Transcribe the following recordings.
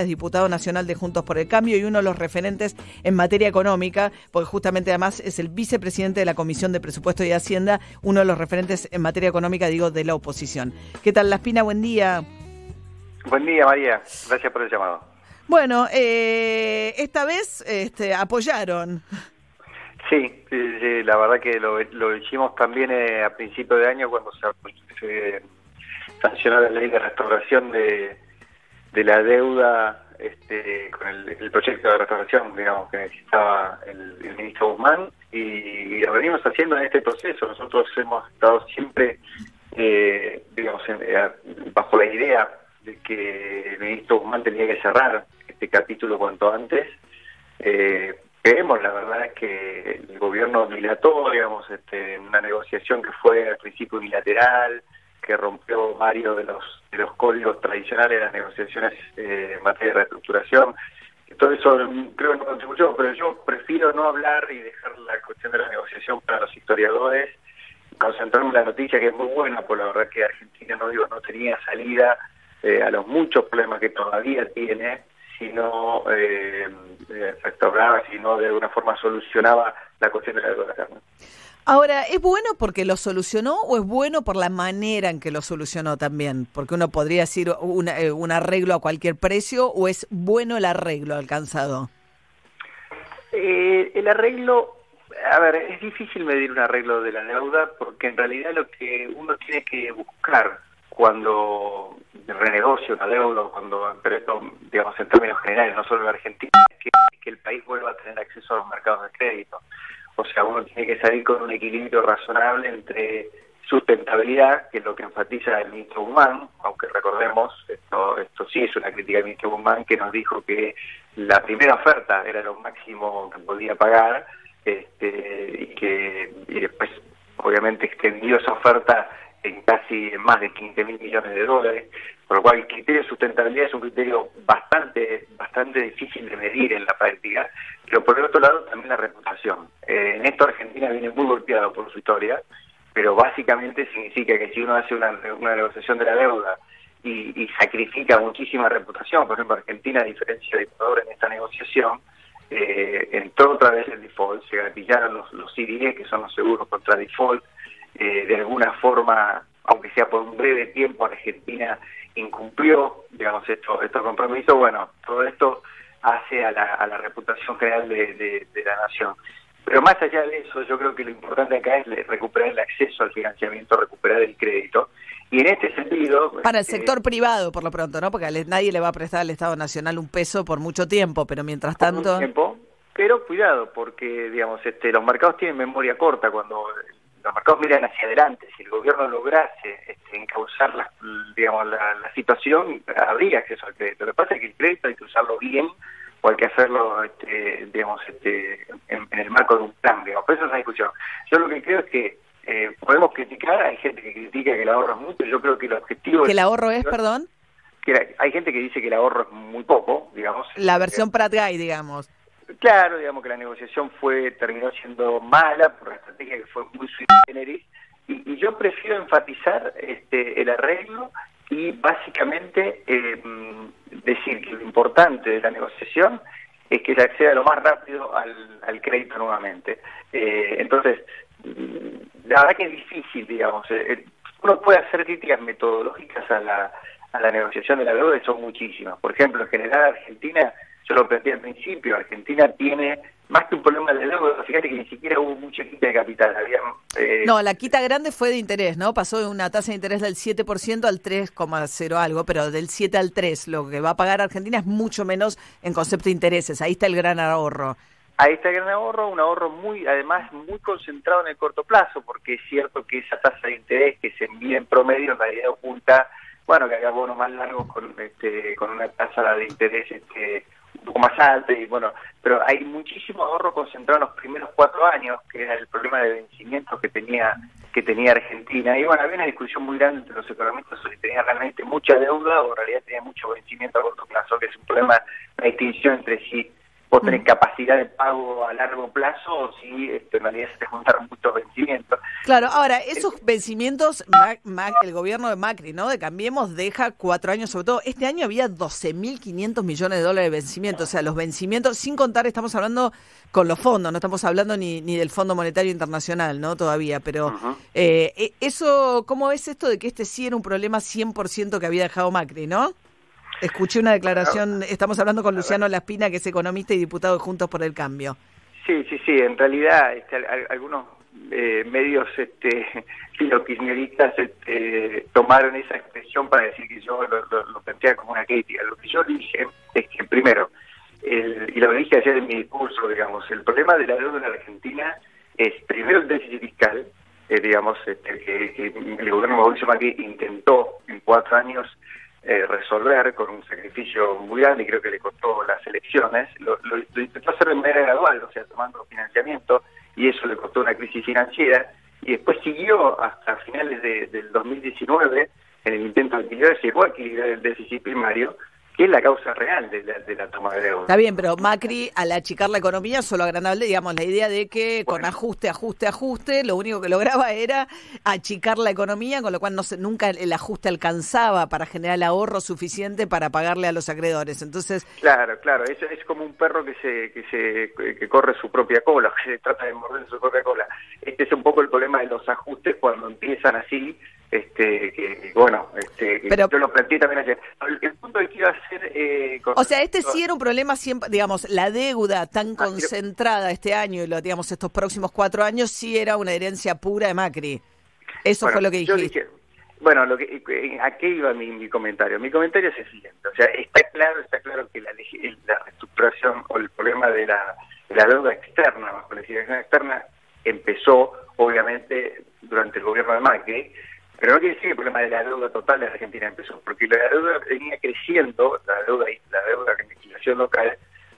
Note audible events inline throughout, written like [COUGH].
es diputado nacional de Juntos por el Cambio y uno de los referentes en materia económica, porque justamente además es el vicepresidente de la Comisión de Presupuesto y Hacienda, uno de los referentes en materia económica, digo, de la oposición. ¿Qué tal, Laspina? Buen día. Buen día, María. Gracias por el llamado. Bueno, eh, esta vez este, apoyaron. Sí, la verdad que lo, hicimos también eh, a principio de año cuando se, se sancionó la ley de restauración de de la deuda este, con el, proyecto de restauración, digamos, que necesitaba el, ministro Guzmán y, lo venimos haciendo en este proceso. Nosotros hemos estado siempre, eh, digamos, eh, bajo la idea de que el ministro Guzmán tenía que cerrar este capítulo cuanto antes. Eh, creemos, la verdad, es que el gobierno dilató, digamos, este, una negociación que fue al principio unilateral, que rompió varios de los, de los códigos tradicionales de las negociaciones eh, en materia de reestructuración. Todo eso creo que no contribuyó, pero yo prefiero no hablar y dejar la cuestión de la negociación para los historiadores, concentrarme en la noticia que es muy buena, por la verdad que Argentina no digo no tenía salida eh, a los muchos problemas que todavía tiene, sino eh, eh, restauraba, sino de alguna forma solucionaba la cuestión de la deuda Ahora, ¿es bueno porque lo solucionó o es bueno por la manera en que lo solucionó también? Porque uno podría decir eh, un arreglo a cualquier precio o es bueno el arreglo alcanzado. Eh, el arreglo, a ver, es difícil medir un arreglo de la deuda porque en realidad lo que uno tiene que buscar cuando renegocia una deuda, cuando, pero esto, digamos, en términos generales, no solo en Argentina, es que el país vuelva a tener acceso a los mercados de crédito. O sea, uno tiene que salir con un equilibrio razonable entre sustentabilidad, que es lo que enfatiza el ministro Guzmán, aunque recordemos, esto, esto sí es una crítica del ministro Guzmán, que nos dijo que la primera oferta era lo máximo que podía pagar, este, y que y después obviamente extendió esa oferta en casi más de 15 mil millones de dólares, por lo cual el criterio de sustentabilidad es un criterio bastante bastante difícil de medir en la práctica, pero por el otro lado también la reputación. Eh, en esto Argentina viene muy golpeada por su historia, pero básicamente significa que si uno hace una, negociación de la deuda y, sacrifica muchísima reputación, por ejemplo Argentina, a diferencia de Ecuador en esta negociación, eh, entró otra vez el default, se gatillaron los, los CDE, que son los seguros contra default, eh, de alguna forma, aunque sea por un breve tiempo, Argentina incumplió, digamos, estos esto compromisos, bueno, todo esto hace a la, a la reputación general de, la nación. Pero más allá de eso, yo creo que lo importante acá es recuperar el acceso al financiamiento, recuperar el crédito. Y en este sentido... Para el eh, sector privado, por lo pronto, ¿no? Porque nadie le va a prestar al Estado Nacional un peso por mucho tiempo, pero mientras tanto... tiempo, pero cuidado, porque, digamos, este, los mercados tienen memoria corta cuando los mercados miran hacia adelante. Si el gobierno lograse este, encauzar la, digamos, la, situación, habría acceso al crédito. Lo que pasa es que el crédito hay que usarlo bien o hay que hacerlo, este, digamos, este, en, el marco de un plan. Digamos. Por eso es una discusión. Yo lo que creo es que eh, podemos criticar, hay gente que critica que el ahorro es mucho, yo creo que el objetivo... ¿Que el ahorro es, perdón? Que hay gente que dice que el ahorro es muy poco, digamos. La versión Prat Guy, digamos. Claro, digamos que la negociación fue terminó siendo mala por la estrategia que fue muy sui generis y, yo prefiero enfatizar este, el arreglo y básicamente eh, decir que lo importante de la negociación es que se acceda lo más rápido al, crédito nuevamente. Eh, entonces, la verdad que es difícil, digamos. Eh, uno puede hacer críticas metodológicas a la, a la negociación de la deuda y son muchísimas. Por ejemplo, en general Argentina yo lo planteé al principio, Argentina tiene más que un problema de deuda, fíjate que ni siquiera hubo mucha quita de capital. Había, eh, no, la quita grande fue de interés, ¿no? Pasó de una tasa de interés del 7% al 3,0 algo, pero del 7 al 3. Lo que va a pagar Argentina es mucho menos en concepto de intereses. Ahí está el gran ahorro. Ahí está el gran ahorro, un ahorro muy, además, muy concentrado en el corto plazo, porque es cierto que esa tasa de interés que se envía en promedio en realidad oculta, bueno, que haya bonos más largos con, este, con una tasa de interés este, poco más alto y bueno, pero hay muchísimo ahorro concentrado en los primeros cuatro años, que era el problema de vencimientos que tenía que tenía Argentina. Y bueno, había una discusión muy grande entre los economistas sobre si tenía realmente mucha deuda o en realidad tenía mucho vencimiento a corto plazo, que es un problema, la distinción entre si vos tenés capacidad de pago a largo plazo o si este, en realidad se te juntaron muchos vencimientos. Claro, ahora, esos vencimientos, el gobierno de Macri, ¿no? De Cambiemos deja cuatro años, sobre todo, este año había 12.500 millones de dólares de vencimientos, o sea, los vencimientos, sin contar, estamos hablando con los fondos, no estamos hablando ni, ni del Fondo Monetario Internacional, ¿no? Todavía, pero eh, e, eso, ¿cómo es esto de que este sí era un problema 100% que había dejado Macri, ¿no? Escuché una declaración, estamos hablando con Luciano Laspina, que es economista y diputado de Juntos por el Cambio. Sí, sí, sí, en realidad este, algunos eh, medios este, [LAUGHS] este, tomaron esa expresión para decir que yo lo, lo, planteaba como una crítica. Lo que yo dije es que, primero, el, y lo dije ayer en mi discurso, digamos, el problema de la deuda en Argentina es primero el déficit fiscal, eh, digamos, este, que, el gobierno Mauricio Macri intentó en cuatro años eh, resolver con un sacrificio muy grande creo que le costó las elecciones, lo, intentó hacer de manera gradual, o sea, tomando financiamiento, y eso le costó una crisis financiera, y después siguió hasta finales de, del 2019 en el intento de equilibrar, llegó a equilibrar el déficit primario, que es la causa real de la, toma de deuda. Está bien, pero Macri, al achicar la economía, solo agrandable, digamos, la idea de que con ajuste, ajuste, ajuste, lo único que lograba [LAUGHS] era achicar la economía, con lo cual no se, nunca el ajuste alcanzaba para generar el ahorro suficiente para pagarle a los acreedores. Entonces, claro, claro, es, es como un perro que se que se que corre su propia cola, [LAUGHS] que se trata de morder su propia cola. Este es un poco el problema de los ajustes cuando empiezan así este que, bueno este yo lo planteé también ayer. El, punto que quiero hacer eh, o sea este sí era un problema siempre digamos la deuda tan ah, concentrada este año y lo digamos estos próximos cuatro años sí era una herencia pura de Macri. Eso fue lo que dijiste. bueno lo que a qué iba mi, comentario mi comentario es el siguiente o sea está claro está claro que la, la reestructuración o el problema de la, la deuda externa bajo la legislación externa empezó obviamente durante el gobierno de Macri pero no quiere decir que el problema de la deuda total de Argentina empezó, porque la deuda venía creciendo, la deuda la deuda en legislación local,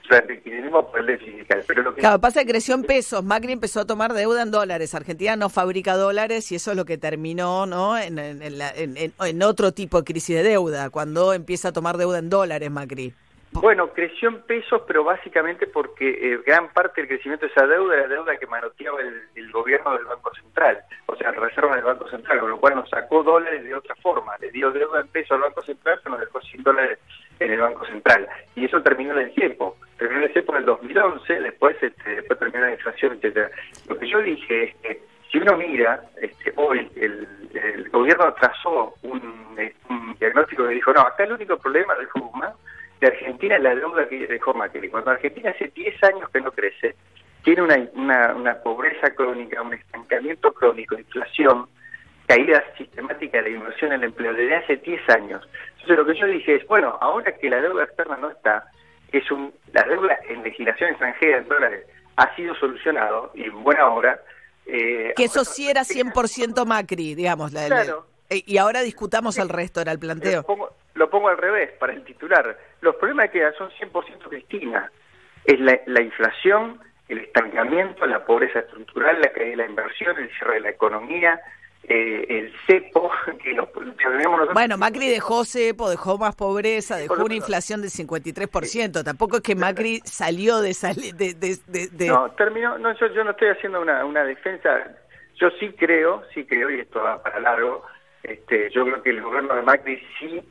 durante el por el déficit fiscal. Pero lo que claro, pasa que creció en pesos. Macri empezó a tomar deuda en dólares. Argentina no fabrica dólares y eso es lo que terminó ¿no? en, en, en, en otro tipo de crisis de deuda, cuando empieza a tomar deuda en dólares Macri. Bueno, creció en pesos, pero básicamente porque eh, gran parte del crecimiento de esa deuda era deuda que manoteaba el, gobierno del Banco Central, o sea, la reserva del Banco Central, con lo cual nos sacó dólares de otra forma. Le dio deuda en pesos al Banco Central, pero nos dejó sin dólares en el Banco Central. Y eso terminó en el tiempo. Terminó en el tiempo en el 2011, después, este, después terminó la inflación, etcétera. Lo que yo dije es que si uno mira, este, hoy el, gobierno trazó un, un, diagnóstico que dijo, no, acá el único problema del FUMA de Argentina la deuda que dejó Macri. Cuando Argentina hace 10 años que no crece, tiene una, una, pobreza crónica, un estancamiento crónico, inflación, caída sistemática de la inversión en el empleo desde hace 10 años. Entonces lo que yo dije es, bueno, ahora que la deuda externa no está, es un, la deuda en legislación extranjera en dólares ha sido solucionado y en buena hora. Eh, que eso sí era 100% Macri, digamos. La, claro. Eh, y ahora discutamos el resto, era el planteo lo pongo al revés, para el titular. Los problemas que son 100% Cristina. Es la, la, inflación, el estancamiento, la pobreza estructural, la caída de la inversión, el cierre de la economía, eh, el cepo, [LAUGHS] que los, Bueno, Macri dejó cepo, dejó más pobreza, dejó una inflación del 53%. Tampoco es que Macri salió de... de, de, de, No, terminó, no, yo, yo no estoy haciendo una, una defensa. Yo sí creo, sí creo, y esto va para largo, este, yo creo que el gobierno de Macri sí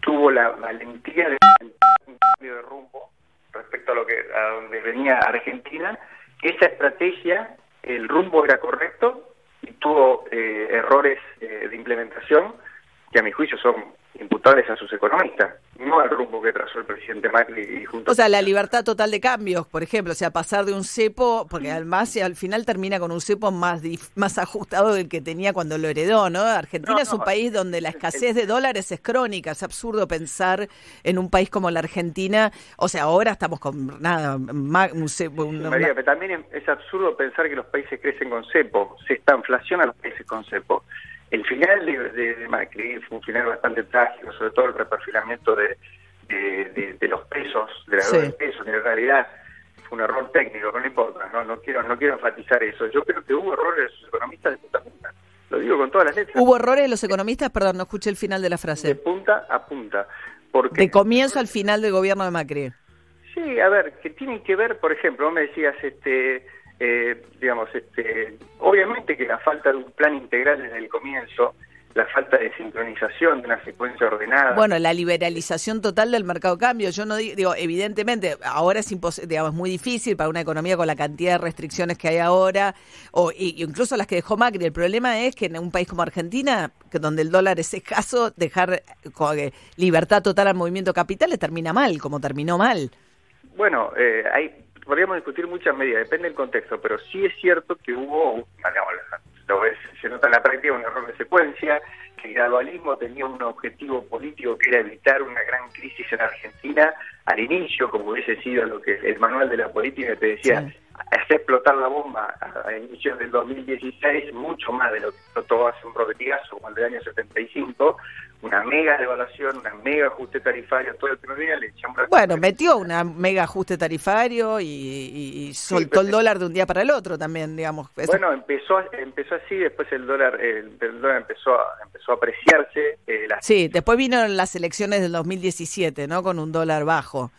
tuvo la valentía de un cambio de rumbo respecto a lo que a donde venía Argentina. Esa estrategia, el rumbo era correcto y tuvo eh, errores eh, de implementación que a mi juicio son imputables a sus economistas, no al rumbo que trazó el presidente Macri y junto O sea, la libertad total de cambios, por ejemplo, o sea, pasar de un cepo, porque además al final termina con un cepo más más ajustado del que tenía cuando lo heredó, ¿no? Argentina es un país donde la escasez de dólares es crónica, es absurdo pensar en un país como la Argentina, o sea, ahora estamos con nada, un cepo... María, pero también es absurdo pensar que los países crecen con cepo, se está inflación a los países con cepo. El final de, Macri fue un final bastante trágico, sobre todo el reperfilamiento de, de, los pesos, de la deuda de pesos, en realidad fue un error técnico, no importa, no, no quiero no quiero enfatizar eso. Yo creo que hubo errores de los economistas de punta a punta. Lo digo con todas las letras. ¿Hubo errores de los economistas? Perdón, no escuché el final de la frase. De punta a punta. Porque, de comienzo al final del gobierno de Macri. Sí, Sí, a ver, que tienen que ver, por ejemplo, vos me decías, este, eh, digamos, este, obviamente que la falta de un plan integral desde el comienzo, la falta de sincronización de una secuencia ordenada. Bueno, la liberalización total del mercado de cambio. Yo no digo, evidentemente, ahora es digamos, muy difícil para una economía con la cantidad de restricciones que hay ahora, o incluso las que dejó Macri. El problema es que en un país como Argentina, que donde el dólar es escaso, dejar libertad total al movimiento capital le termina mal, como terminó mal. Bueno, eh, hay, podríamos discutir muchas medidas, depende del contexto, pero sí es cierto que hubo, lo ves, se nota en la práctica un error de secuencia, que el gradualismo tenía un objetivo político que era evitar una gran crisis en Argentina. Al inicio, como hubiese sido lo que el manual de la política te decía, hacer explotar la bomba a, inicios del 2016, mucho más de lo que explotó hace un robetigazo como el del año 75, una mega devaluación, una mega ajuste tarifario, todo el primer día le echamos Bueno, metió una mega ajuste tarifario y, soltó el dólar de un día para el otro también, digamos. Bueno, empezó empezó así, después el dólar el, dólar empezó a, empezó a apreciarse. Eh, sí, después vino las elecciones del 2017, ¿no? Con un dólar bajo.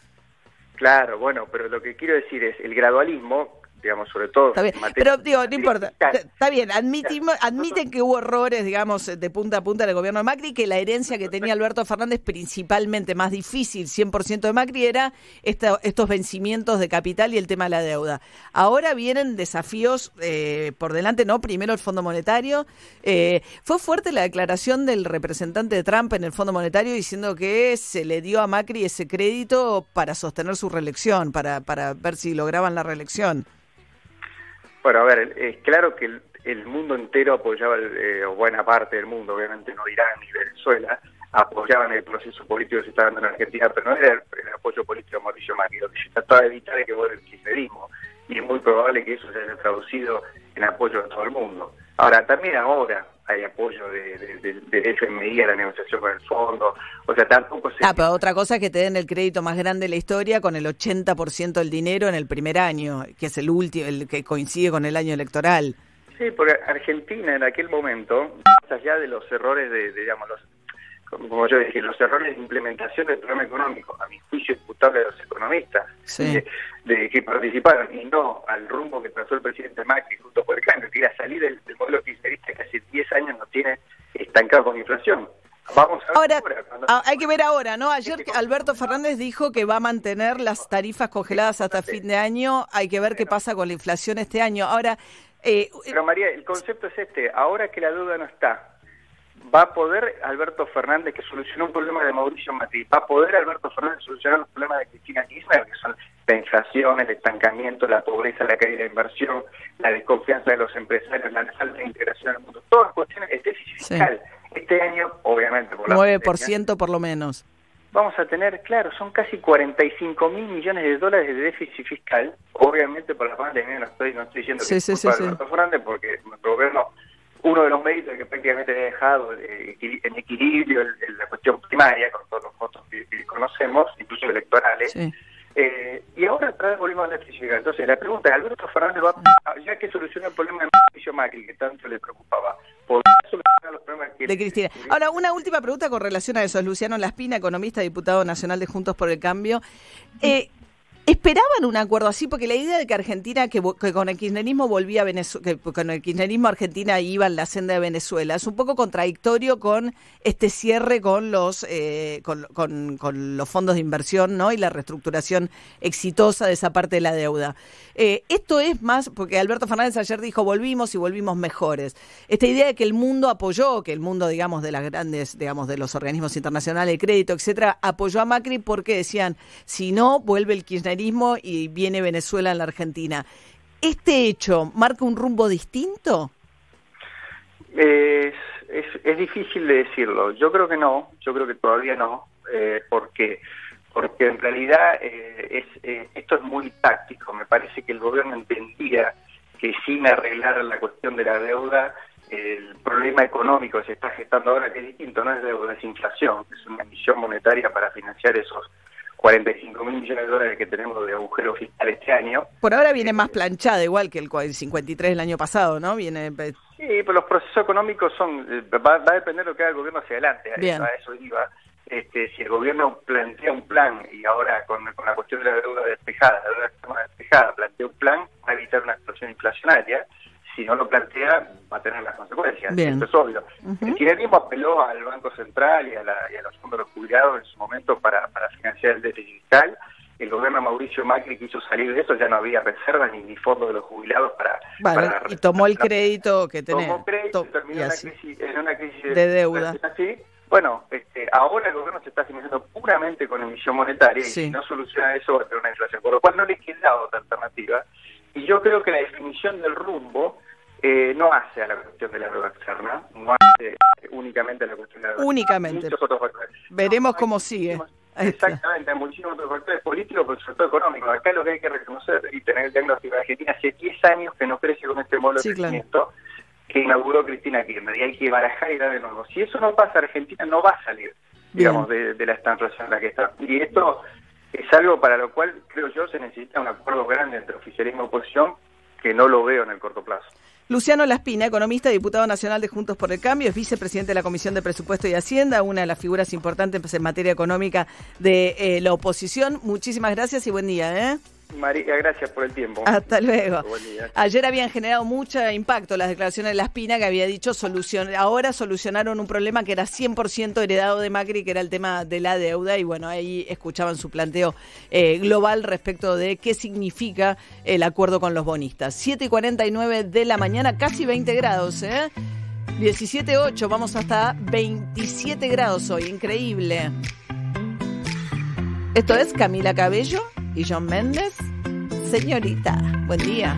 Claro, bueno, pero lo que quiero decir es, el gradualismo digamos, sobre todo. pero digo, no importa. Está bien, admitimos, admiten que hubo errores, digamos, de punta a punta del gobierno de Macri, que la herencia que tenía Alberto Fernández, principalmente más difícil, 100% de Macri, era estos vencimientos de capital y el tema de la deuda. Ahora vienen desafíos eh, por delante, ¿no? Primero el Fondo Monetario. Eh, fue fuerte la declaración del representante de Trump en el Fondo Monetario diciendo que se le dio a Macri ese crédito para sostener su reelección, para, para ver si lograban la reelección. Bueno, a ver, es claro que el, mundo entero apoyaba, eh, o buena parte del mundo, obviamente no Irán ni Venezuela, apoyaban el proceso político que se estaba dando en Argentina, pero no era el, apoyo político de Mauricio Macri, lo que se trataba de evitar es que vuelva el kirchnerismo, y es muy probable que eso se haya traducido en apoyo de todo el mundo. Ahora, también ahora hay apoyo de, del FMI a la negociación con el fondo, o sea, tampoco se... Ah, pero otra cosa es que te den el crédito más grande de la historia con el 80% del dinero en el primer año, que es el último, el que coincide con el año electoral. Sí, porque Argentina en aquel momento, más allá de los errores de, digamos, los, como yo dije, los errores de implementación del programa económico, a mi juicio imputable de los economistas de, que participaron y no al rumbo que trazó el presidente Macri junto por el cambio, que era salir del, modelo kirchnerista que hace 10 años no tiene estancado con inflación. Vamos a ver ahora, ah, hay que ver ahora, ¿no? Ayer Alberto Fernández dijo que va a mantener las tarifas congeladas hasta fin de año. Hay que ver qué pasa con la inflación este año. Ahora, eh, pero María, el concepto es este. Ahora que la deuda no está, va a poder Alberto Fernández, que solucionó un problema de Mauricio Macri, va a poder Alberto Fernández solucionar los problemas de Cristina Kirchner, que son la inflación, el estancamiento, la pobreza, la caída de inversión, la desconfianza de los empresarios, la falta de integración el mundo, todas cuestiones de déficit fiscal. Este año, obviamente, por la 9% por lo menos. Vamos a tener, claro, son casi 45 mil millones de dólares de déficit fiscal, obviamente por la pandemia, no estoy, no estoy diciendo que es culpa de Alberto Fernández, porque nuestro gobierno uno de los méritos que prácticamente ha dejado eh, en equilibrio en, la cuestión primaria, con todos los votos que, conocemos, incluso electorales. Eh, y ahora otra vez volvimos a la física. Entonces, la pregunta es, ¿Alberto Fernández va, ya que solucionó el problema de Mauricio Macri, que tanto le preocupaba, ¿podrá solucionar los problemas que... De Cristina. Ahora, una última pregunta con relación a eso. Luciano Laspina, economista, diputado nacional de Juntos por el Cambio. Eh, ¿Esperaban un acuerdo así? Porque la idea de que Argentina, que, con el kirchnerismo volvía a Venezuela, con el kirchnerismo Argentina iba en la senda de Venezuela, es un poco contradictorio con este cierre con los eh, con, los fondos de inversión ¿no? y la reestructuración exitosa de esa parte de la deuda. Eh, esto es más, porque Alberto Fernández ayer dijo volvimos y volvimos mejores. Esta idea de que el mundo apoyó, que el mundo, digamos, de las grandes, digamos, de los organismos internacionales de crédito, etcétera, apoyó a Macri porque decían, si no, vuelve el kirchnerismo y viene Venezuela en la Argentina. ¿Este hecho marca un rumbo distinto? Es, es, difícil de decirlo. Yo creo que no, yo creo que todavía no, eh, porque porque en realidad eh, es, eh, esto es muy táctico. Me parece que el gobierno entendía que sin arreglar la cuestión de la deuda, el problema económico se está gestando ahora, que es distinto, no es deuda, es inflación, es una emisión monetaria para financiar esos 45 mil millones de dólares que tenemos de agujero fiscal este año. Por ahora viene más planchada, igual que el 53 del año pasado, ¿no? Viene. Sí, pero los procesos económicos son. Eh, va, a depender de lo que haga el gobierno hacia adelante. A eso, iba. este, si el gobierno plantea un plan y ahora con, la cuestión de la deuda despejada, la deuda despejada, plantea un plan para evitar una situación inflacionaria, si no lo plantea va a tener las consecuencias, esto es obvio. El kirchnerismo apeló al Banco Central y a, los fondos de los jubilados en su momento para, financiar el déficit fiscal, el gobierno Mauricio Macri quiso salir de eso, ya no había reservas ni, ni fondos de los jubilados para... y tomó el crédito que tenía. Tomó crédito y terminó en una crisis de, deuda. Así, bueno, este, ahora el gobierno se está financiando puramente con emisión monetaria y si no soluciona eso va a tener una inflación, por lo cual no le queda otra alternativa. Y yo creo que la definición del rumbo eh, no hace a la cuestión de la deuda externa, no hace únicamente a la cuestión de la deuda Únicamente. Muchos otros factores. Veremos cómo sigue. Exactamente, hay muchísimos otros factores políticos, pero sobre todo económicos. Acá lo que hay que reconocer y tener el diagnóstico de Argentina hace 10 años que no crece con este modelo de crecimiento que inauguró Cristina Kirchner y hay que barajar y dar de nuevo. Si eso no pasa, Argentina no va a salir, digamos, de, la estanflación en la que está. Y esto es algo para lo cual, creo yo, se necesita un acuerdo grande entre oficialismo y oposición que no lo veo en el corto plazo. Luciano Laspina, economista, diputado nacional de Juntos por el Cambio, es vicepresidente de la Comisión de Presupuesto y Hacienda, una de las figuras importantes en materia económica de eh, la oposición. Muchísimas gracias y buen día. ¿eh? María, gracias por el tiempo. Hasta luego. Ayer habían generado mucho impacto las declaraciones de La Espina que había dicho solución, ahora solucionaron un problema que era 100% heredado de Macri, que era el tema de la deuda y bueno, ahí escuchaban su planteo eh, global respecto de qué significa el acuerdo con los bonistas. 7 y 49 de la mañana, casi 20 grados, ¿eh? 17.8, vamos hasta 27 grados hoy, increíble. Esto es Camila Cabello y John Méndez. Señorita, buen día.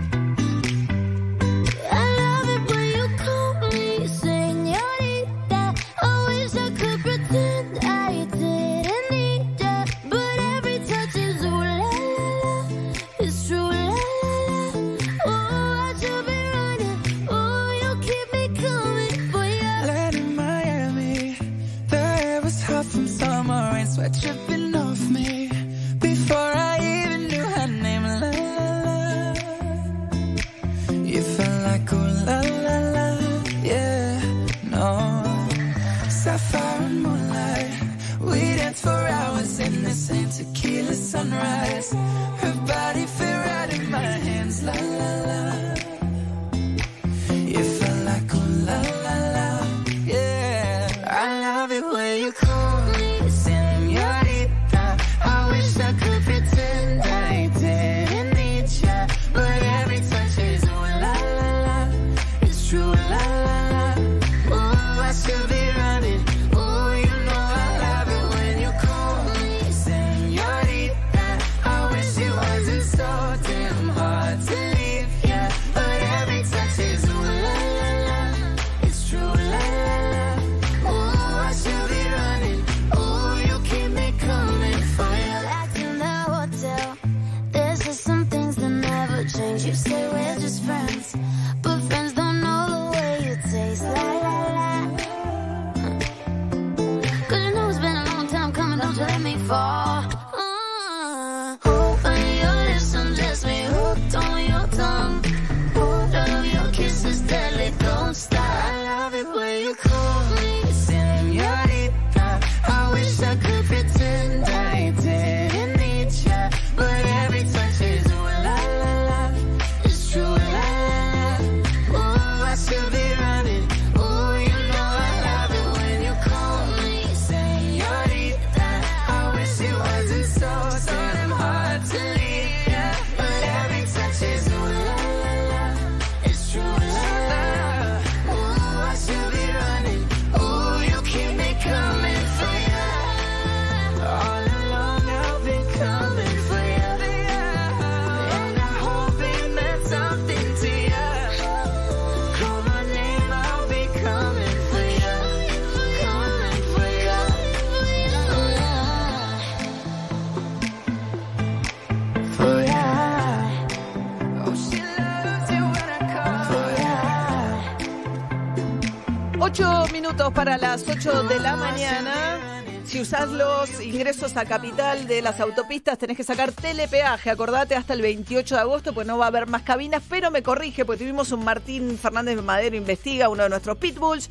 Para las 8 de la mañana. Si usás los ingresos a capital de las autopistas, tenés que sacar telepeaje. Acordate hasta el 28 de agosto, pues no va a haber más cabinas. Pero me corrige, porque tuvimos un Martín Fernández Madero Investiga, uno de nuestros pitbulls,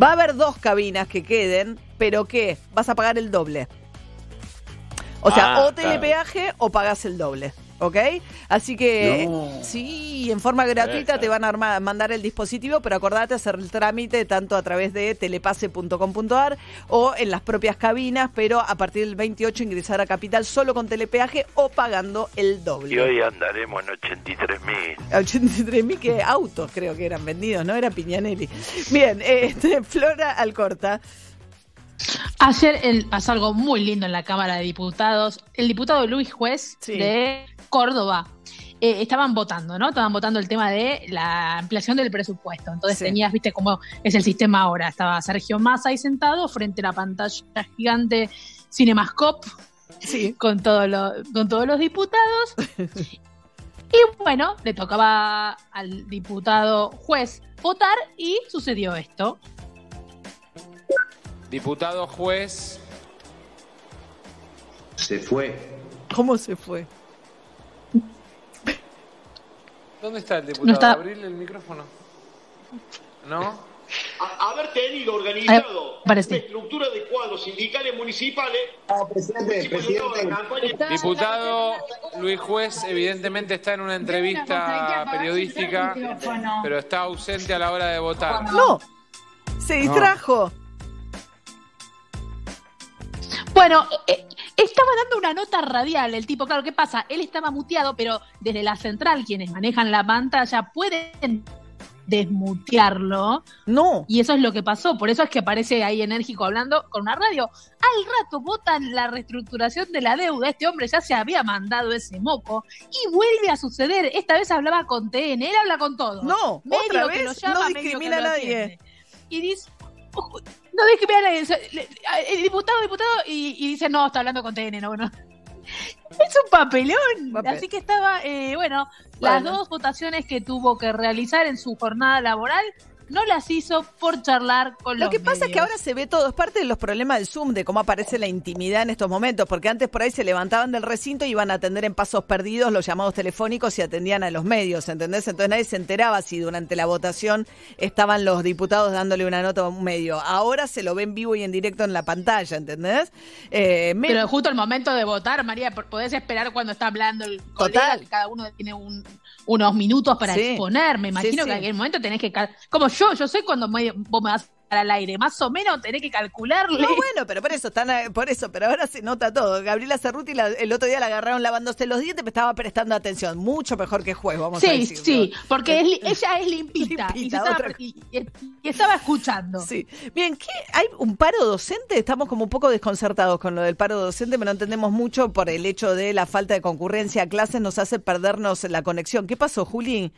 Va a haber dos cabinas que queden, pero ¿qué? Vas a pagar el doble. O sea, Ah, o telepeaje o pagas el doble. ¿Ok? Así que No. sí, en forma gratuita Esa. te van a armar- mandar el dispositivo, pero acordate hacer el trámite tanto a través de telepase.com.ar o en las propias cabinas, pero a partir del 28 ingresar a Capital solo con telepeaje o pagando el doble. Y hoy andaremos en 83 mil. [LAUGHS] 83.000 que autos creo que eran vendidos, ¿no? Era Piñanelli. Bien, este, [LAUGHS] Flora Alcorta. Ayer el- pasó algo muy lindo en la Cámara de Diputados. El diputado Luis Juez Sí. de Córdoba eh, estaban votando, ¿no? Estaban votando el tema de la ampliación del presupuesto. Entonces Sí. tenías, viste, cómo es el sistema ahora. Estaba Sergio Massa ahí sentado frente a la pantalla gigante Cinemascope Sí. [LAUGHS] con, todo lo- con todos los diputados. [LAUGHS] y bueno, le tocaba al diputado juez votar y sucedió esto. Diputado juez, Se fue. ¿Cómo se fue? ¿Dónde está el diputado? No está. Abrirle el micrófono. ¿No? A- haber tenido organizado una estructura de cuadros sindicales municipales presidente, presidente. Diputado Luis Juez evidentemente está en una entrevista periodística, pero está ausente a la hora de votar. No, se distrajo. Bueno, eh, estaba dando una nota radial el tipo, claro, ¿qué pasa? Él estaba muteado, pero desde la central quienes manejan la pantalla pueden desmutearlo No. y eso es lo que pasó, por eso es que aparece ahí enérgico hablando con una radio. Al rato votan la reestructuración de la deuda, este hombre ya se había mandado ese moco y vuelve a suceder, esta vez hablaba con TN, él habla con todo. No, medio otra que lo vez llama, no medio que discrimina a nadie. atiende. Y dice, [LAUGHS] no discrimina a nadie. Se- le- El diputado, diputado, y, y dice, no, está hablando con TN, no, bueno. [LAUGHS] Es un papelón. Papel. Así que estaba, eh, bueno, Bueno. las dos votaciones que tuvo que realizar en su jornada laboral no las hizo por charlar con Lo los que pasa es que ahora se ve todo, es parte de los problemas del Zoom, de cómo aparece la intimidad en estos momentos, porque antes por ahí se levantaban del recinto y iban a atender en pasos perdidos los llamados telefónicos y atendían a los medios, ¿entendés? Entonces nadie se enteraba si durante la votación estaban los diputados dándole una nota a un medio. Ahora se lo ven vivo y en directo en la pantalla, ¿entendés? Eh, me- Pero justo el momento de votar, María, por- podés esperar cuando está hablando el Total. colega, que cada uno tiene un- unos minutos para Sí. exponer. Me imagino Sí, que en aquel momento tenés que... Como yo, yo sé cuando me- vos me vas al aire, más o menos tenés que calcularle. No, bueno, pero por eso, están, eh, por eso, pero ahora se nota todo. Gabriela Cerruti la- el otro día la agarraron lavándose los dientes, me estaba prestando atención. Mucho mejor que juez, vamos a Sí, decirlo. sí, porque es ella es limpita, y, se Limpita, estaba, otra y- y- y estaba escuchando. Sí. Bien, ¿qué? ¿hay un paro docente? Estamos como un poco desconcertados con lo del paro docente, pero no entendemos mucho por el hecho de la falta de concurrencia a clases, nos hace perdernos la conexión. ¿Qué pasó, Juli?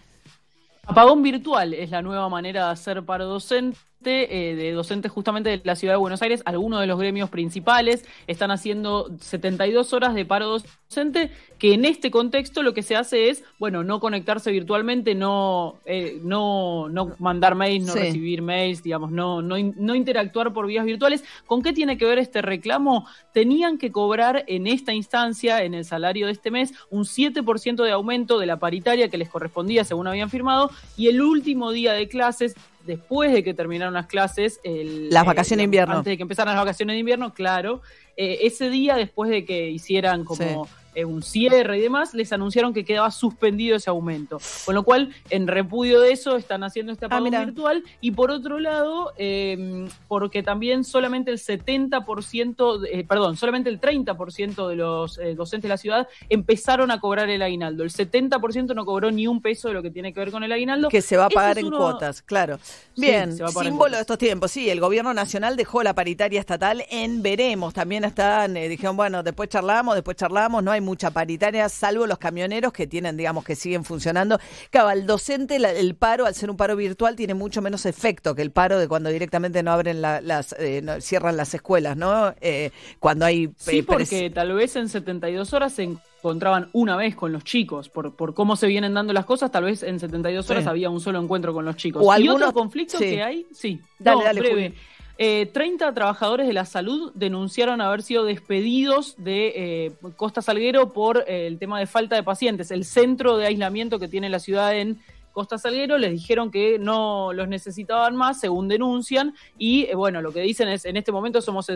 Apagón virtual es la nueva manera de hacer paro docente, eh, de docentes justamente de la ciudad de Buenos Aires. Algunos de los gremios principales están haciendo 72 horas de paro docente, que en este contexto lo que se hace es, bueno, no conectarse virtualmente, no, eh, no, no mandar mails, no Sí. recibir mails, digamos, no, no, no interactuar por vías virtuales. ¿Con qué tiene que ver este reclamo? Tenían que cobrar en esta instancia, en el salario de este mes, un 7% de aumento de la paritaria que les correspondía según habían firmado, y el último día de clases, después de que terminaron las clases, el, Las vacaciones de invierno. Antes de que empezaran las vacaciones de invierno, claro, eh, ese día, después de que hicieran como eh, un cierre y demás, les anunciaron que quedaba suspendido ese aumento. Con lo cual, en repudio de eso, están haciendo este apagón mira. virtual. Y por otro lado, eh, porque también solamente el 70%, de- eh, perdón, solamente el 30% de los eh, docentes de la ciudad empezaron a cobrar el aguinaldo. El 70% no cobró ni un peso de lo que tiene que ver con el aguinaldo. Que se va a pagar es en uno- cuotas, claro. Sí, Bien, en símbolo de estos tiempos. Sí, el gobierno nacional dejó la paritaria estatal en veremos. También están, eh, dijeron, bueno, después charlamos, después charlamos, no hay mucha paritaria, salvo los camioneros que tienen, digamos, que siguen funcionando. Claro, al docente la- el paro, al ser un paro virtual, tiene mucho menos efecto que el paro de cuando directamente no abren la- las, eh, no- cierran las escuelas, ¿no? Eh, cuando hay... Sí, eh, porque tal vez en 72 horas se encontraban una vez con los chicos. Por, por cómo se vienen dando las cosas, tal vez en 72 horas Sí. había un solo encuentro con los chicos. O y algunos- otro conflicto sí. que hay, sí. Dale, No, dale, breve. Eh, 30 trabajadores de la salud denunciaron haber sido despedidos de eh, Costa Salguero por eh, el tema de falta de pacientes. El centro de aislamiento que tiene la ciudad en Costa Salguero, les dijeron que no los necesitaban más, según denuncian, y eh, bueno, lo que dicen es, en este momento somos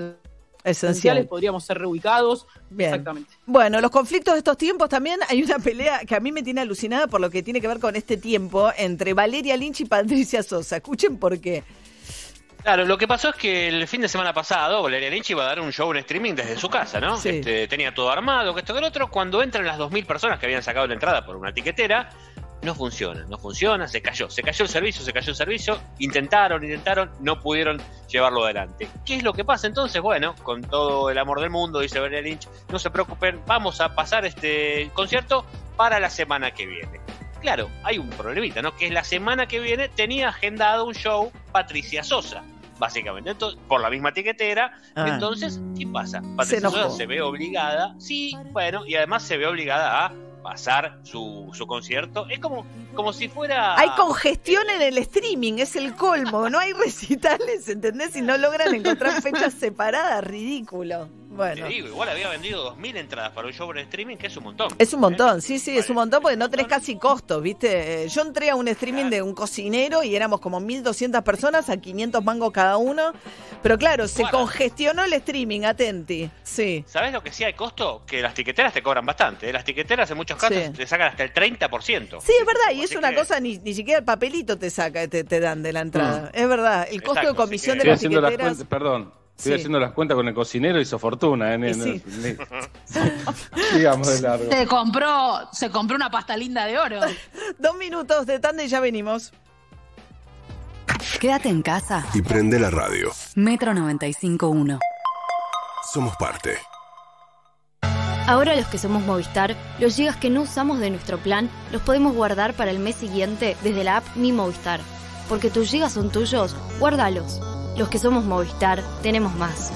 esenciales, podríamos ser reubicados. Exactamente. Bueno, los conflictos de estos tiempos también hay una pelea que a mí me tiene alucinada por lo que tiene que ver con este tiempo entre Valeria Lynch y Patricia Sosa. Escuchen por qué. Claro, lo que pasó es que el fin de semana pasado Valeria Lynch iba a dar un show en streaming desde su casa, ¿no? Sí. Este, tenía todo armado, que esto que el otro. Cuando entran las 2.000 personas que habían sacado la entrada por una tiquetera, no funciona, no funciona, se cayó. Se cayó el servicio, se cayó el servicio. Intentaron, intentaron, no pudieron llevarlo adelante. ¿Qué es lo que pasa entonces? Bueno, con todo el amor del mundo, dice Valeria Lynch, no se preocupen, vamos a pasar este concierto para la semana que viene. Claro, hay un problemita, ¿no? Que es la semana que viene tenía agendado un show Patricia Sosa básicamente, entonces, por la misma tiquetera. Ah. Entonces, ¿qué pasa? Patricia. Sosa se ve obligada, sí, bueno, y además se ve obligada a pasar su, su concierto. Es como, como si fuera... Hay congestión en el streaming, es el colmo. No hay recitales, ¿entendés? Y no logran encontrar fechas separadas, ridículo. Bueno. Te digo, igual había vendido 2.000 entradas para un show en streaming, que es un montón. Es un montón, sí, sí, es un montón porque no tenés casi costos, ¿viste? Eh, Yo entré a un streaming de un cocinero y éramos como 1.200 personas a 500 mangos cada uno. Pero claro, se Guarda. congestionó el streaming, atenti. Sí. ¿Sabes lo que sí hay costo? Que las tiqueteras te cobran bastante. ¿eh? Las tiqueteras en muchos casos Sí. te sacan hasta el 30%. Sí, es verdad, y es una que- cosa, ni, ni siquiera el papelito te saca, te, te dan de la entrada. Es verdad, el costo Exacto, de comisión así de que- las Estoy haciendo las tiqueteras. cuentas, perdón. Estoy Sí. haciendo las cuentas con el cocinero, hizo fortuna. ¿eh? Y sí. Digamos [LAUGHS] de largo. Se compró, se compró una pasta linda de oro. [LAUGHS] Dos minutos de tanda y ya venimos. Quédate en casa. Y prende la radio. Metro 95.1. Somos parte. Ahora los que somos Movistar, los gigas que no usamos de nuestro plan los podemos guardar para el mes siguiente desde la app Mi Movistar. Porque tus gigas son tuyos, guárdalos. Los que somos Movistar, tenemos más.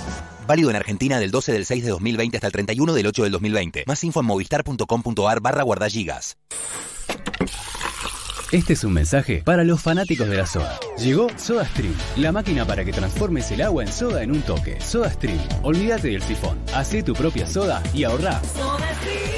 Válido en Argentina del 12 del 6 de 2020 hasta el 31 del 8 del 2020. Más info en movistar.com.ar barra guardagigas. Este es un mensaje para los fanáticos de la soda. Llegó SodaStream, la máquina para que transformes el agua en soda en un toque. SodaStream, olvídate del sifón, hacé tu propia soda y ahorrá. Hace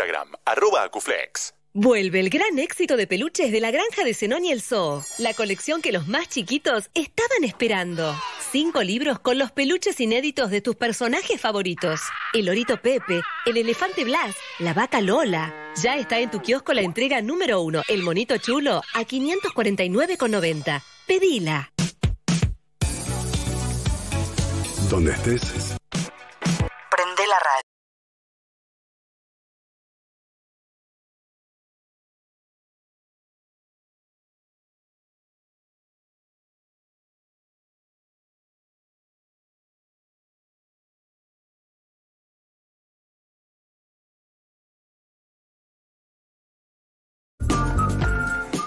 arroba Acuflex. Vuelve el gran éxito de peluches de la granja de Zenón y el Zoo. La colección que los más chiquitos estaban esperando. Cinco libros con los peluches inéditos de tus personajes favoritos. El orito Pepe, el elefante Blas, la vaca Lola. Ya está en tu kiosco la entrega número uno, el monito chulo, a 549,90. Pedila. Donde estés,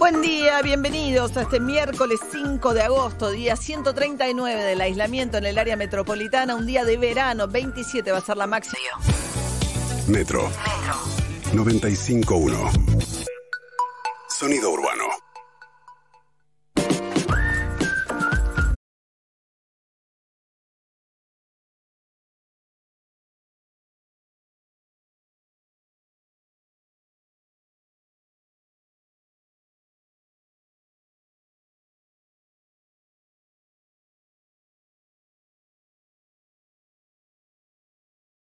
Buen día, bienvenidos a este miércoles 5 de agosto, día 139 del aislamiento en el área metropolitana, un día de verano, 27 va a ser la máxima. Metro. 95.1. Sonido urbano.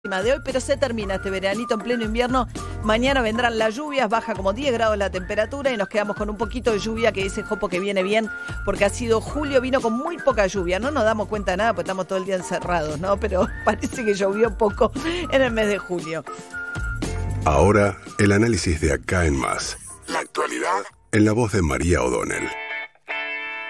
De hoy, pero se termina este veranito en pleno invierno. Mañana vendrán las lluvias, baja como 10 grados la temperatura y nos quedamos con un poquito de lluvia que dice Jopo que viene bien, porque ha sido julio, vino con muy poca lluvia. No nos damos cuenta de nada, porque estamos todo el día encerrados, ¿no? Pero [LAUGHS] parece que llovió poco en el mes de julio. Ahora, el análisis de acá en más. La actualidad En la voz de María O'Donnell.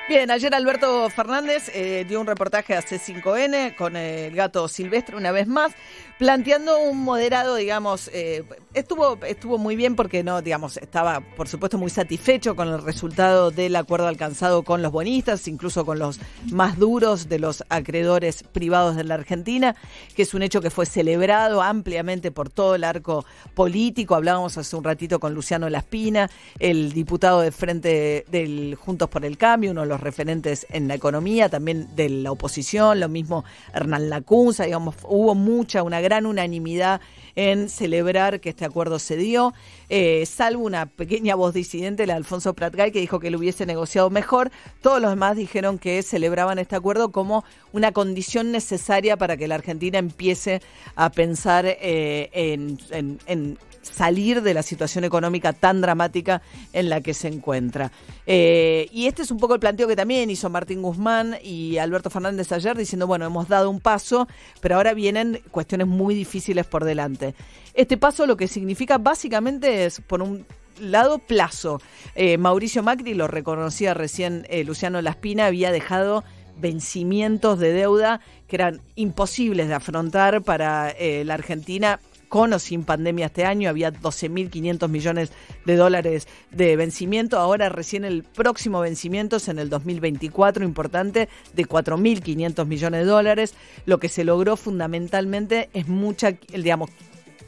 Bien, ayer Alberto Fernández eh, dio un reportaje a C5N con el gato silvestre una vez más, planteando un moderado, digamos, eh, estuvo, estuvo muy bien porque no, digamos, estaba por supuesto muy satisfecho con el resultado del acuerdo alcanzado con los bonistas, incluso con los más duros de los acreedores privados de la Argentina, que es un hecho que fue celebrado ampliamente por todo el arco político. Hablábamos hace un ratito con Luciano Laspina, el diputado de frente del Juntos por el Cambio, uno de los referentes en la economía, también de la oposición, lo mismo Hernán Lacunza, digamos, hubo mucha, una gran unanimidad en celebrar que este acuerdo se dio, eh, salvo una pequeña voz disidente, la de Alfonso Pratgay, que dijo que lo hubiese negociado mejor. Todos los demás dijeron que celebraban este acuerdo como una condición necesaria para que la Argentina empiece a pensar eh, en, salir de la situación económica tan dramática en la que se encuentra. Eh, y este es un poco el planteo que también hizo Martín Guzmán y Alberto Fernández ayer, diciendo, bueno, hemos dado un paso, pero ahora vienen cuestiones muy difíciles por delante. Este paso lo que significa básicamente es, por un lado, plazo. Eh, Mauricio Macri, lo reconocía recién eh, Luciano Laspina, había dejado vencimientos de deuda que eran imposibles de afrontar para la Argentina con o sin pandemia este año, había 12.500 millones de dólares de vencimiento, ahora recién el próximo vencimiento es en el 2024, importante, de 4.500 millones de dólares. Lo que se logró fundamentalmente es mucha, digamos,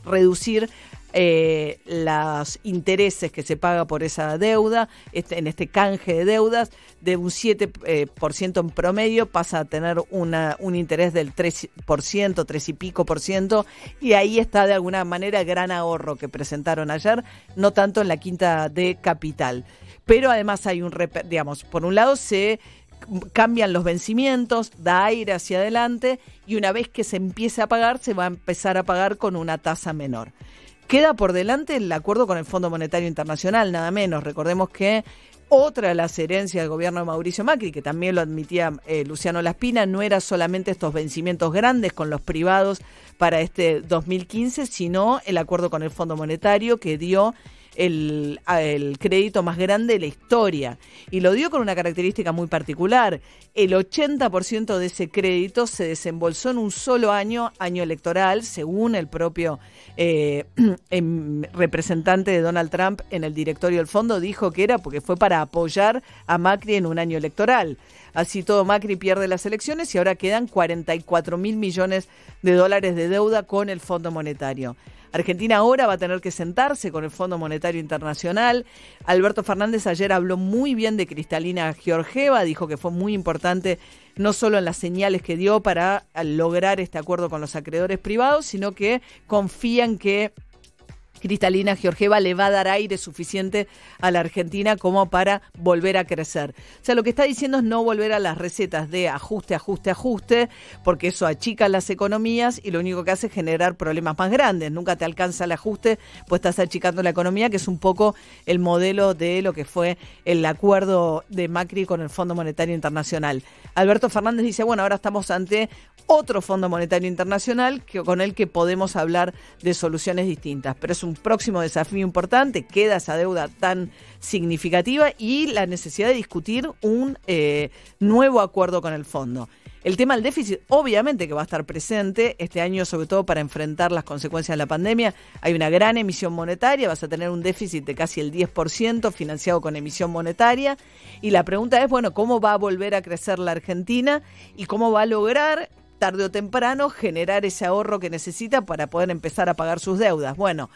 reducir eh, los intereses que se paga por esa deuda, este, en este canje de deudas, de un 7% eh, por ciento en promedio pasa a tener una, un interés del 3%, 3 y pico por ciento, y ahí está de alguna manera gran ahorro que presentaron ayer, no tanto en la quinta de capital. Pero además hay un, digamos, por un lado se cambian los vencimientos, da aire hacia adelante y una vez que se empiece a pagar, se va a empezar a pagar con una tasa menor. Queda por delante el acuerdo con el Fondo Monetario Internacional, nada menos. Recordemos que otra de las herencias del gobierno de Mauricio Macri, que también lo admitía eh, Luciano Laspina, no era solamente estos vencimientos grandes con los privados para este 2015, sino el acuerdo con el Fondo Monetario que dio el, el crédito más grande de la historia. Y lo dio con una característica muy particular. El 80% de ese crédito se desembolsó en un solo año, año electoral, según el propio eh, [CLEARS THROAT] em, representante de Donald Trump en el directorio del fondo, dijo que era porque fue para apoyar a Macri en un año electoral. Así todo, Macri pierde las elecciones y ahora quedan 44 mil millones de dólares de deuda con el Fondo Monetario. Argentina ahora va a tener que sentarse con el Fondo Monetario Internacional. Alberto Fernández ayer habló muy bien de Cristalina Georgieva, dijo que fue muy importante no solo en las señales que dio para lograr este acuerdo con los acreedores privados, sino que confían que Cristalina Georgieva le va a dar aire suficiente a la Argentina como para volver a crecer. O sea, lo que está diciendo es no volver a las recetas de ajuste, ajuste, ajuste, porque eso achica las economías y lo único que hace es generar problemas más grandes. Nunca te alcanza el ajuste, pues estás achicando la economía, que es un poco el modelo de lo que fue el acuerdo de Macri con el Fondo Monetario Internacional. Alberto Fernández dice, bueno, ahora estamos ante otro Fondo Monetario Internacional que, con el que podemos hablar de soluciones distintas. Pero es un próximo desafío importante, queda esa deuda tan significativa y la necesidad de discutir un eh, nuevo acuerdo con el fondo. El tema del déficit obviamente que va a estar presente este año, sobre todo para enfrentar las consecuencias de la pandemia. Hay una gran emisión monetaria, vas a tener un déficit de casi el 10% financiado con emisión monetaria. Y la pregunta es, bueno, ¿cómo va a volver a crecer la Argentina y cómo va a lograr tarde o temprano generar ese ahorro que necesita para poder empezar a pagar sus deudas? Bueno,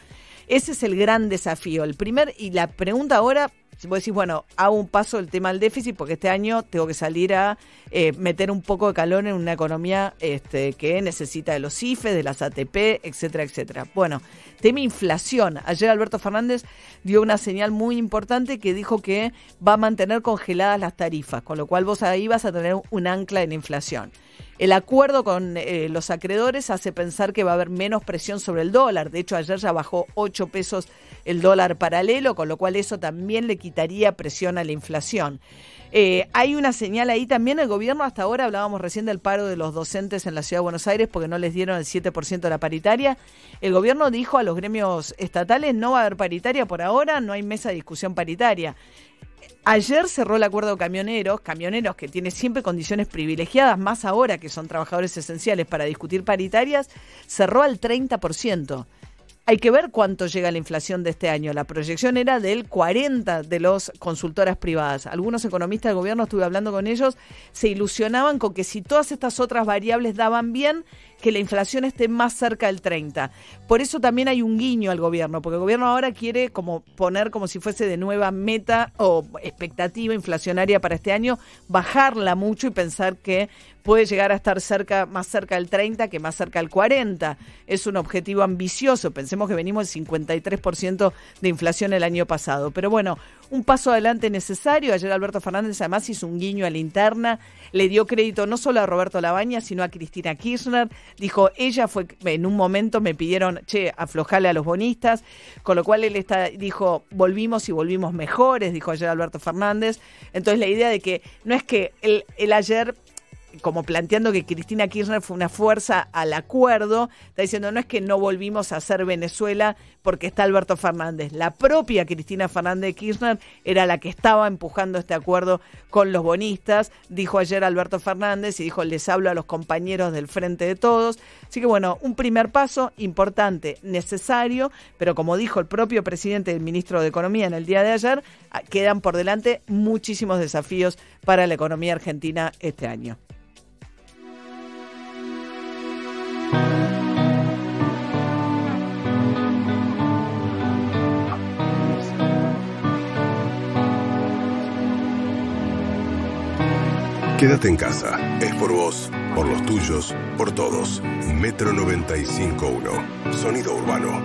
ese es el gran desafío. El primer, y la pregunta ahora, si vos decís, bueno, hago un paso del tema del déficit porque este año tengo que salir a eh, meter un poco de calor en una economía este, que necesita de los IFE, de las ATP, etcétera, etcétera. Bueno, tema inflación. Ayer Alberto Fernández dio una señal muy importante que dijo que va a mantener congeladas las tarifas, con lo cual vos ahí vas a tener un ancla en inflación. El acuerdo con eh, los acreedores hace pensar que va a haber menos presión sobre el dólar. De hecho, ayer ya bajó 8 pesos el dólar paralelo, con lo cual eso también le quitaría presión a la inflación. Eh, hay una señal ahí también. El gobierno hasta ahora, hablábamos recién del paro de los docentes en la ciudad de Buenos Aires porque no les dieron el 7% de la paritaria. El gobierno dijo a los gremios estatales no va a haber paritaria por ahora, no hay mesa de discusión paritaria. Ayer cerró el acuerdo de camioneros, camioneros que tiene siempre condiciones privilegiadas, más ahora que son trabajadores esenciales para discutir paritarias, cerró al 30%. Hay que ver cuánto llega la inflación de este año. La proyección era del 40 de los consultoras privadas. Algunos economistas del gobierno, estuve hablando con ellos, se ilusionaban con que si todas estas otras variables daban bien, que la inflación esté más cerca del 30. Por eso también hay un guiño al gobierno, porque el gobierno ahora quiere como poner como si fuese de nueva meta o expectativa inflacionaria para este año, bajarla mucho y pensar que puede llegar a estar cerca, más cerca del 30 que más cerca del 40. Es un objetivo ambicioso. Pensemos que venimos del 53% de inflación el año pasado. Pero bueno, un paso adelante necesario. Ayer Alberto Fernández además hizo un guiño a la interna, le dio crédito no solo a Roberto Labaña, sino a Cristina Kirchner. Dijo, ella fue, en un momento me pidieron, che, aflojale a los bonistas, con lo cual él está, dijo, volvimos y volvimos mejores, dijo ayer Alberto Fernández. Entonces la idea de que no es que él ayer como planteando que Cristina Kirchner fue una fuerza al acuerdo, está diciendo no es que no volvimos a ser Venezuela porque está Alberto Fernández. La propia Cristina Fernández Kirchner era la que estaba empujando este acuerdo con los bonistas, dijo ayer Alberto Fernández y dijo les hablo a los compañeros del Frente de Todos. Así que bueno, un primer paso importante, necesario, pero como dijo el propio presidente y el ministro de Economía en el día de ayer, ah, quedan por delante muchísimos desafíos para la economía argentina este año. Quédate en casa. Es por vos, por los tuyos, por todos. Metro 95.1. Sonido urbano.